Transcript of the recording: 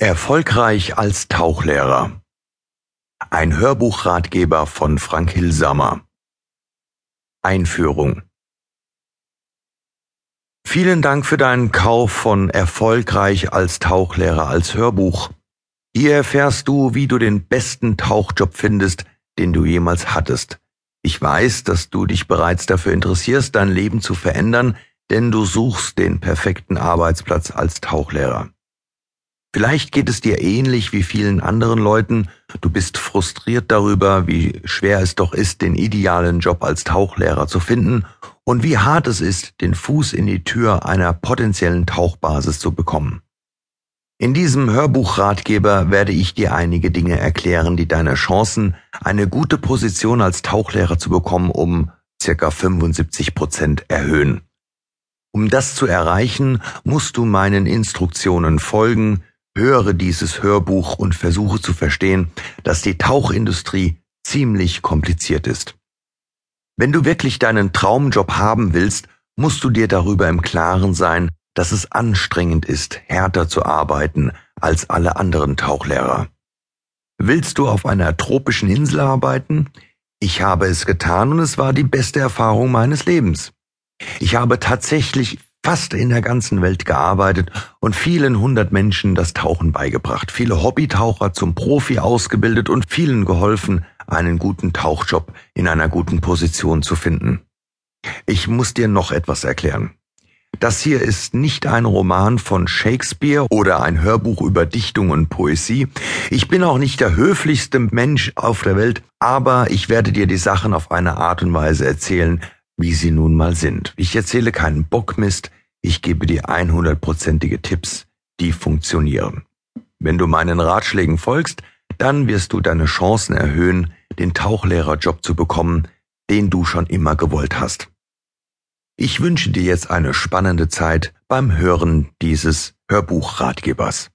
Erfolgreich als Tauchlehrer. Ein Hörbuchratgeber von Frank Hilsamer. Einführung. Vielen Dank für deinen Kauf von Erfolgreich als Tauchlehrer als Hörbuch. Hier erfährst du, wie du den besten Tauchjob findest, den du jemals hattest. Ich weiß, dass du dich bereits dafür interessierst, dein Leben zu verändern, denn du suchst den perfekten Arbeitsplatz als Tauchlehrer. Vielleicht geht es dir ähnlich wie vielen anderen Leuten. Du bist frustriert darüber, wie schwer es doch ist, den idealen Job als Tauchlehrer zu finden und wie hart es ist, den Fuß in die Tür einer potenziellen Tauchbasis zu bekommen. In diesem Hörbuchratgeber werde ich dir einige Dinge erklären, die deine Chancen, eine gute Position als Tauchlehrer zu bekommen, um circa 75 Prozent erhöhen. Um das zu erreichen, musst du meinen Instruktionen folgen, höre dieses Hörbuch und versuche zu verstehen, dass die Tauchindustrie ziemlich kompliziert ist. Wenn du wirklich deinen Traumjob haben willst, musst du dir darüber im Klaren sein, dass es anstrengend ist, härter zu arbeiten als alle anderen Tauchlehrer. Willst du auf einer tropischen Insel arbeiten? Ich habe es getan und es war die beste Erfahrung meines Lebens. Ich habe tatsächlich fast in der ganzen Welt gearbeitet und vielen hundert Menschen das Tauchen beigebracht, viele Hobbytaucher zum Profi ausgebildet und vielen geholfen, einen guten Tauchjob in einer guten Position zu finden. Ich muss dir noch etwas erklären. Das hier ist nicht ein Roman von Shakespeare oder ein Hörbuch über Dichtung und Poesie. Ich bin auch nicht der höflichste Mensch auf der Welt, aber ich werde dir die Sachen auf eine Art und Weise erzählen, wie sie nun mal sind. Ich erzähle keinen Bockmist, ich gebe dir 100%ige Tipps, die funktionieren. Wenn du meinen Ratschlägen folgst, dann wirst du deine Chancen erhöhen, den Tauchlehrerjob zu bekommen, den du schon immer gewollt hast. Ich wünsche dir jetzt eine spannende Zeit beim Hören dieses Hörbuchratgebers.